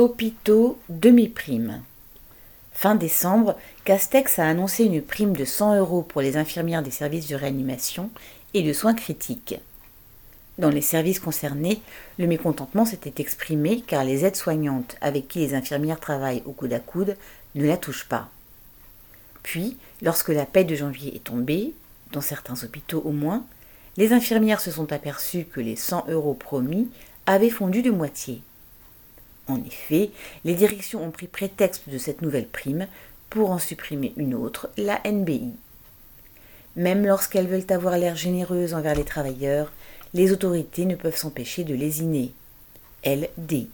Hôpitaux demi-prime. Fin décembre, Castex a annoncé une prime de 100 euros pour les infirmières des services de réanimation et de soins critiques. Dans les services concernés, le mécontentement s'était exprimé car les aides-soignantes avec qui les infirmières travaillent au coude à coude ne la touchent pas. Puis, lorsque la paix de janvier est tombée, dans certains hôpitaux au moins, les infirmières se sont aperçues que les 100 euros promis avaient fondu de moitié. En effet, les directions ont pris prétexte de cette nouvelle prime pour en supprimer une autre, la NBI. Même lorsqu'elles veulent avoir l'air généreuses envers les travailleurs, les autorités ne peuvent s'empêcher de lésiner. LD.